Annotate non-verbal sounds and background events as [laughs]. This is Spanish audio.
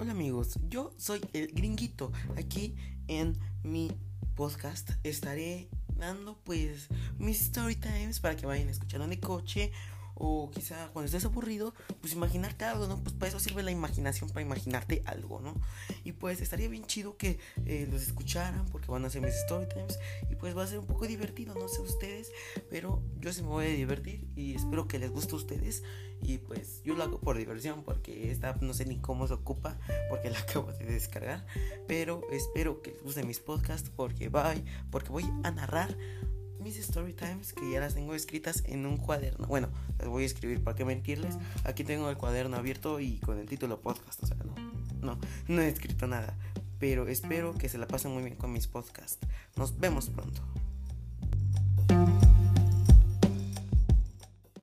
Hola amigos, yo soy el gringuito. Aquí en mi podcast estaré dando pues mis story times para que vayan escuchando el coche o quizá cuando estés aburrido, pues imaginarte algo, ¿no? Pues para eso sirve la imaginación, para imaginarte algo, ¿no? Y pues estaría bien chido que eh, los escucharan porque van a hacer mis story times y pues va a ser un poco divertido, no sé ustedes, pero yo sí me voy a divertir y espero que les guste a ustedes y pues yo lo hago por diversión porque esta no sé ni cómo se ocupa porque la [laughs] acabo de descargar, pero espero que les gusten mis podcasts porque bye, porque voy a narrar mis story times que ya las tengo escritas en un cuaderno. Bueno, las voy a escribir para qué mentirles. Aquí tengo el cuaderno abierto y con el título podcast. O sea, no, no, no he escrito nada. Pero espero que se la pasen muy bien con mis podcasts. Nos vemos pronto.